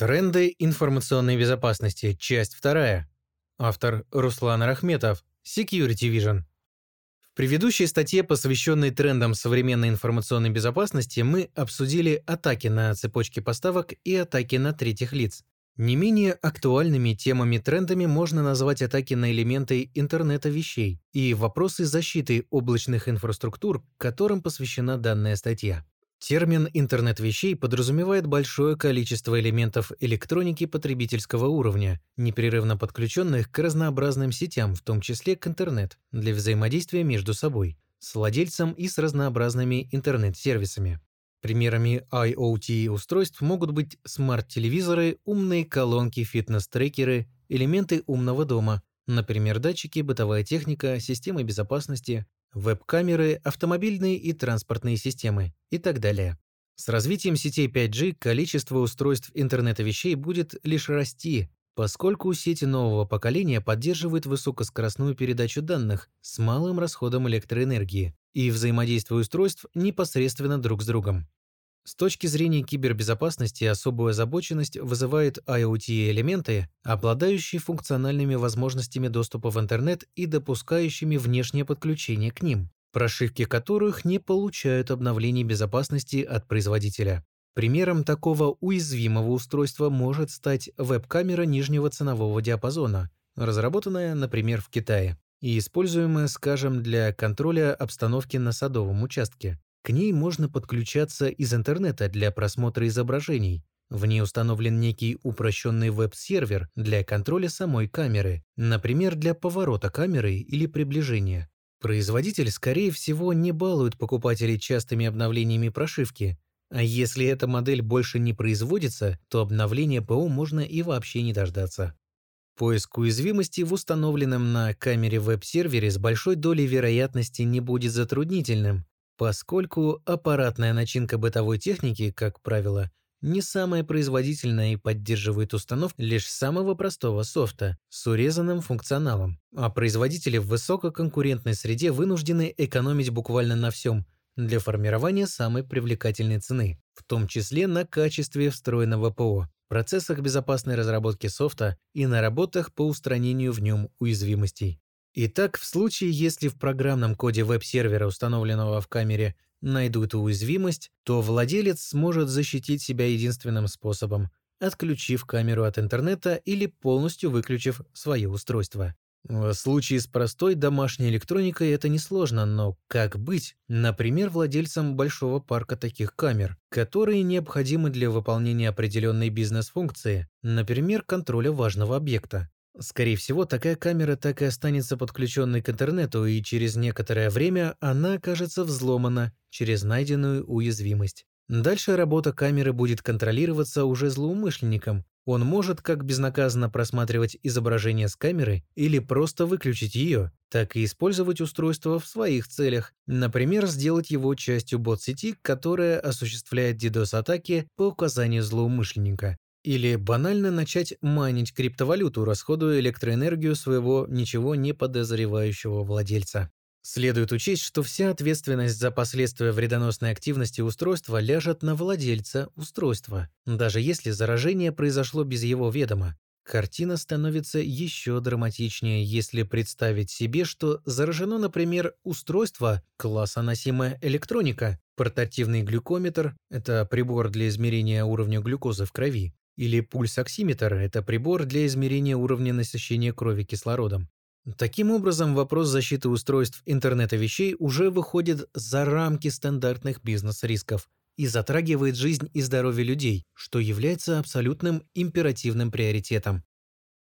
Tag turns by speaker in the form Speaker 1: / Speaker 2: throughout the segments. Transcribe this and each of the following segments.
Speaker 1: Тренды информационной безопасности. Часть вторая. Автор Руслан Рахметов. Security Vision. В предыдущей статье, посвященной трендам современной информационной безопасности, мы обсудили атаки на цепочки поставок и атаки на третьих лиц. Не менее актуальными темами-трендами можно назвать атаки на элементы интернета вещей и вопросы защиты облачных инфраструктур, которым посвящена данная статья. Термин «интернет вещей» подразумевает большое количество элементов электроники потребительского уровня, непрерывно подключенных к разнообразным сетям, в том числе к интернет, для взаимодействия между собой, с владельцем и с разнообразными интернет-сервисами. Примерами IoT-устройств могут быть смарт-телевизоры, умные колонки, фитнес-трекеры, элементы умного дома, например, датчики, бытовая техника, системы безопасности, веб-камеры, автомобильные и транспортные системы и так далее. С развитием сетей 5G количество устройств интернета вещей будет лишь расти, поскольку сети нового поколения поддерживают высокоскоростную передачу данных с малым расходом электроэнергии и взаимодействие устройств непосредственно друг с другом. С точки зрения кибербезопасности особую озабоченность вызывают IoT-элементы, обладающие функциональными возможностями доступа в интернет и допускающими внешнее подключение к ним, прошивки которых не получают обновлений безопасности от производителя. Примером такого уязвимого устройства может стать веб-камера нижнего ценового диапазона, разработанная, например, в Китае и используемая, скажем, для контроля обстановки на садовом участке. К ней можно подключаться из интернета для просмотра изображений. В ней установлен некий упрощенный веб-сервер для контроля самой камеры, например, для поворота камеры или приближения. Производитель, скорее всего, не балует покупателей частыми обновлениями прошивки, а если эта модель больше не производится, то обновление ПО можно и вообще не дождаться. Поиск уязвимости в установленном на камере веб-сервере с большой долей вероятности не будет затруднительным, поскольку аппаратная начинка бытовой техники, как правило, не самая производительная и поддерживает установку лишь самого простого софта с урезанным функционалом, а производители в высококонкурентной среде вынуждены экономить буквально на всем для формирования самой привлекательной цены, в том числе на качестве встроенного ПО, процессах безопасной разработки софта и на работах по устранению в нем уязвимостей. Итак, в случае, если в программном коде веб-сервера, установленного в камере, найдут уязвимость, то владелец сможет защитить себя единственным способом – отключив камеру от интернета или полностью выключив свое устройство. В случае с простой домашней электроникой это несложно, но как быть, например, владельцам большого парка таких камер, которые необходимы для выполнения определенной бизнес-функции, например, контроля важного объекта? Скорее всего, такая камера так и останется подключенной к интернету, и через некоторое время она окажется взломана через найденную уязвимость. Дальше работа камеры будет контролироваться уже злоумышленником. Он может как безнаказанно просматривать изображение с камеры или просто выключить ее, так и использовать устройство в своих целях, например, сделать его частью бот-сети, которая осуществляет DDoS-атаки по указанию злоумышленника. Или банально начать майнить криптовалюту, расходуя электроэнергию своего ничего не подозревающего владельца. Следует учесть, что вся ответственность за последствия вредоносной активности устройства ляжет на владельца устройства, даже если заражение произошло без его ведома. Картина становится еще драматичнее, если представить себе, что заражено, например, устройство класса носимая электроника, портативный глюкометр – это прибор для измерения уровня глюкозы в крови, или пульсоксиметр – это прибор для измерения уровня насыщения крови кислородом. Таким образом, вопрос защиты устройств интернета вещей уже выходит за рамки стандартных бизнес-рисков и затрагивает жизнь и здоровье людей, что является абсолютным императивным приоритетом.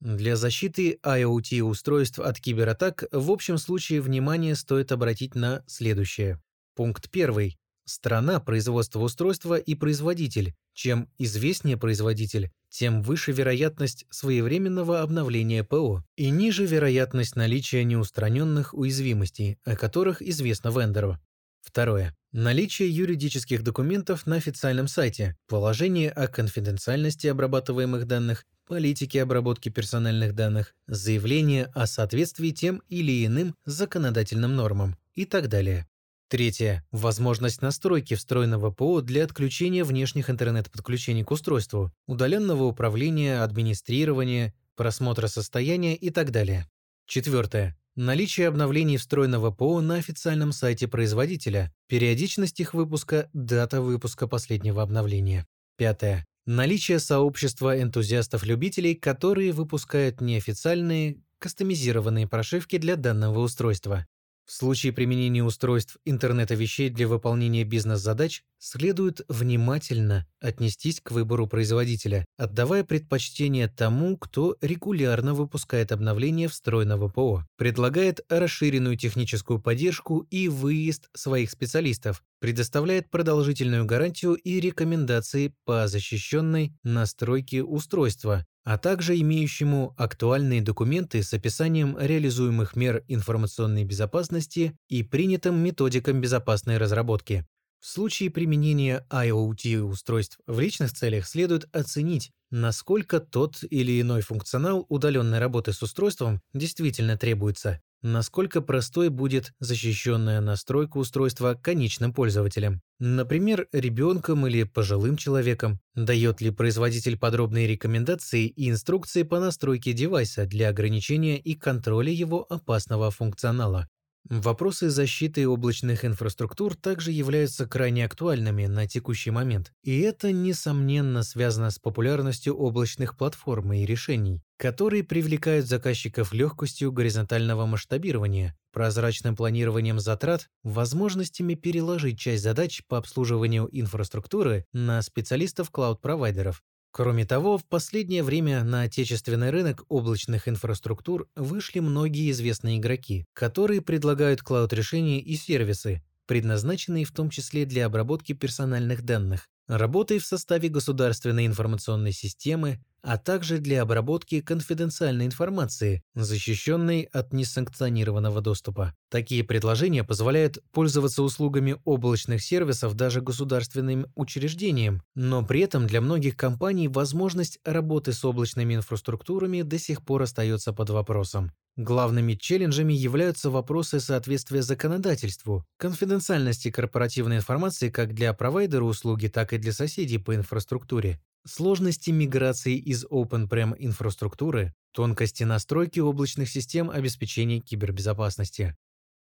Speaker 1: Для защиты IoT-устройств от кибератак в общем случае внимание стоит обратить на следующее. Пункт 1. Страна производства устройства и производитель. Чем известнее производитель, тем выше вероятность своевременного обновления ПО и ниже вероятность наличия неустраненных уязвимостей, о которых известно вендору. Второе. Наличие юридических документов на официальном сайте, положение о конфиденциальности обрабатываемых данных, политике обработки персональных данных, заявление о соответствии тем или иным законодательным нормам и так далее. Третье. Возможность настройки встроенного ПО для отключения внешних интернет-подключений к устройству, удаленного управления, администрирования, просмотра состояния и так далее. Четвертое. Наличие обновлений встроенного ПО на официальном сайте производителя, периодичность их выпуска, дата выпуска последнего обновления. Пятое. Наличие сообщества энтузиастов-любителей, которые выпускают неофициальные, кастомизированные прошивки для данного устройства. В случае применения устройств интернета вещей для выполнения бизнес-задач следует внимательно отнестись к выбору производителя, отдавая предпочтение тому, кто регулярно выпускает обновления встроенного ПО, предлагает расширенную техническую поддержку и выезд своих специалистов, предоставляет продолжительную гарантию и рекомендации по защищенной настройке устройства, а также имеющему актуальные документы с описанием реализуемых мер информационной безопасности и принятым методикам безопасной разработки. В случае применения IoT-устройств в личных целях следует оценить, насколько тот или иной функционал удаленной работы с устройством действительно требуется, насколько простой будет защищенная настройка устройства конечным пользователям. Например, ребенком или пожилым человеком. Дает ли производитель подробные рекомендации и инструкции по настройке девайса для ограничения и контроля его опасного функционала. Вопросы защиты облачных инфраструктур также являются крайне актуальными на текущий момент, и это, несомненно, связано с популярностью облачных платформ и решений, которые привлекают заказчиков легкостью горизонтального масштабирования, прозрачным планированием затрат, возможностями переложить часть задач по обслуживанию инфраструктуры на специалистов клауд-провайдеров, Кроме того, в последнее время на отечественный рынок облачных инфраструктур вышли многие известные игроки, которые предлагают клауд-решения и сервисы, предназначенные в том числе для обработки персональных данных, работой в составе государственной информационной системы, а также для обработки конфиденциальной информации, защищенной от несанкционированного доступа. Такие предложения позволяют пользоваться услугами облачных сервисов даже государственным учреждениям, но при этом для многих компаний возможность работы с облачными инфраструктурами до сих пор остается под вопросом. Главными челленджами являются вопросы соответствия законодательству, конфиденциальности корпоративной информации как для провайдера услуги, так и для соседей по инфраструктуре, сложности миграции из OpenPrem инфраструктуры, тонкости настройки облачных систем обеспечения кибербезопасности.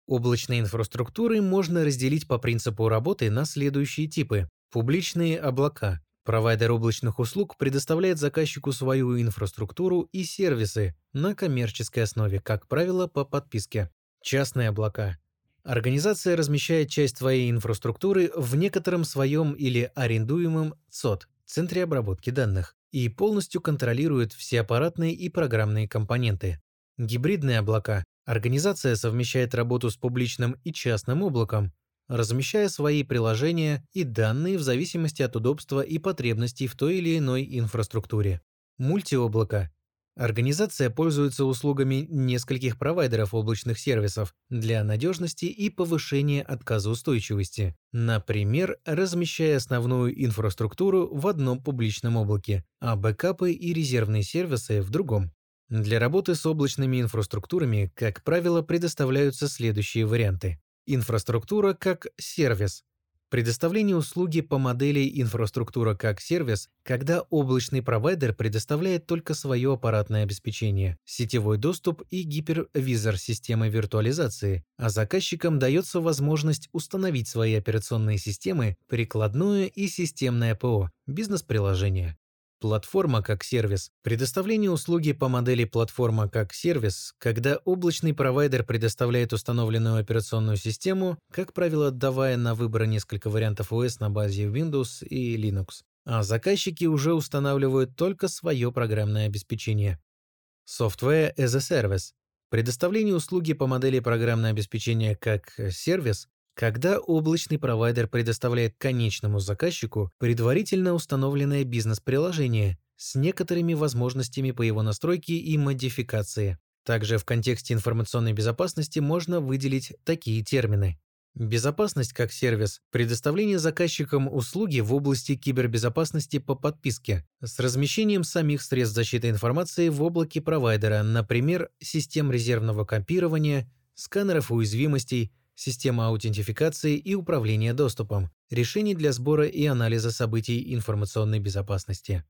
Speaker 1: Облачные инфраструктуры можно разделить по принципу работы на следующие типы. Публичные облака. Провайдер облачных услуг предоставляет заказчику свою инфраструктуру и сервисы на коммерческой основе, как правило, по подписке. Частные облака. Организация размещает часть своей инфраструктуры в некотором своем или арендуемом ЦОД центре обработки данных и полностью контролирует все аппаратные и программные компоненты. Гибридные облака. Организация совмещает работу с публичным и частным облаком, размещая свои приложения и данные в зависимости от удобства и потребностей в той или иной инфраструктуре. Мультиоблако Организация пользуется услугами нескольких провайдеров облачных сервисов для надежности и повышения отказоустойчивости, например, размещая основную инфраструктуру в одном публичном облаке, а бэкапы и резервные сервисы в другом. Для работы с облачными инфраструктурами, как правило, предоставляются следующие варианты. Инфраструктура как сервис Предоставление услуги по модели инфраструктура как сервис, когда облачный провайдер предоставляет только свое аппаратное обеспечение, сетевой доступ и гипервизор системы виртуализации, а заказчикам дается возможность установить свои операционные системы, прикладное и системное ПО, бизнес-приложение. Платформа как сервис. Предоставление услуги по модели платформа как сервис, когда облачный провайдер предоставляет установленную операционную систему, как правило, отдавая на выбор несколько вариантов OS на базе Windows и Linux, а заказчики уже устанавливают только свое программное обеспечение. Software as a Service. Предоставление услуги по модели программное обеспечение как сервис когда облачный провайдер предоставляет конечному заказчику предварительно установленное бизнес-приложение с некоторыми возможностями по его настройке и модификации. Также в контексте информационной безопасности можно выделить такие термины. Безопасность как сервис – предоставление заказчикам услуги в области кибербезопасности по подписке с размещением самих средств защиты информации в облаке провайдера, например, систем резервного копирования, сканеров уязвимостей, система аутентификации и управления доступом, решений для сбора и анализа событий информационной безопасности.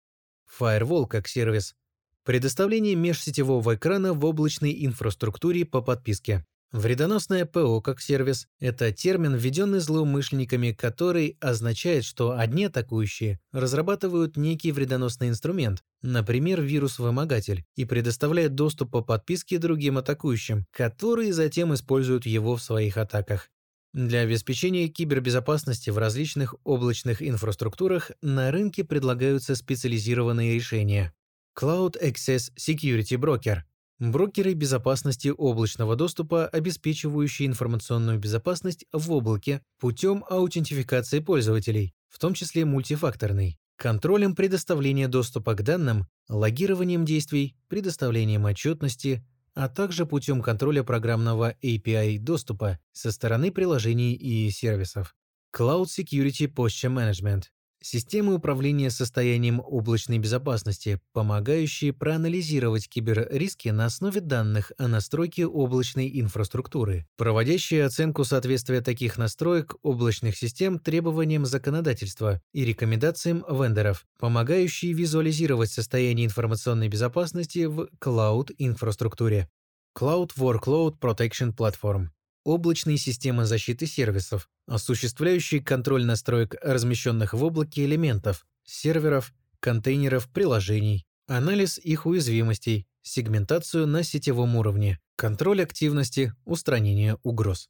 Speaker 1: Firewall как сервис. Предоставление межсетевого экрана в облачной инфраструктуре по подписке. Вредоносное ПО как сервис – это термин, введенный злоумышленниками, который означает, что одни атакующие разрабатывают некий вредоносный инструмент, например, вирус-вымогатель, и предоставляют доступ по подписке другим атакующим, которые затем используют его в своих атаках. Для обеспечения кибербезопасности в различных облачных инфраструктурах на рынке предлагаются специализированные решения. Cloud Access Security Broker Брокеры безопасности облачного доступа, обеспечивающие информационную безопасность в облаке путем аутентификации пользователей, в том числе мультифакторной, контролем предоставления доступа к данным, логированием действий, предоставлением отчетности, а также путем контроля программного API доступа со стороны приложений и сервисов. Cloud Security Posture Management Системы управления состоянием облачной безопасности, помогающие проанализировать киберриски на основе данных о настройке облачной инфраструктуры, проводящие оценку соответствия таких настроек облачных систем требованиям законодательства и рекомендациям вендоров, помогающие визуализировать состояние информационной безопасности в клауд-инфраструктуре. Cloud Workload Protection Platform облачные системы защиты сервисов, осуществляющие контроль настроек размещенных в облаке элементов, серверов, контейнеров, приложений, анализ их уязвимостей, сегментацию на сетевом уровне, контроль активности, устранение угроз.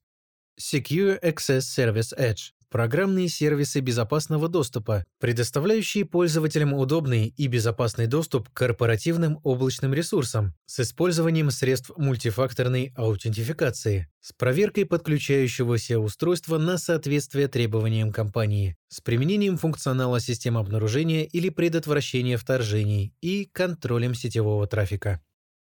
Speaker 1: Secure Access Service Edge Программные сервисы безопасного доступа, предоставляющие пользователям удобный и безопасный доступ к корпоративным облачным ресурсам с использованием средств мультифакторной аутентификации, с проверкой подключающегося устройства на соответствие требованиям компании, с применением функционала систем обнаружения или предотвращения вторжений и контролем сетевого трафика.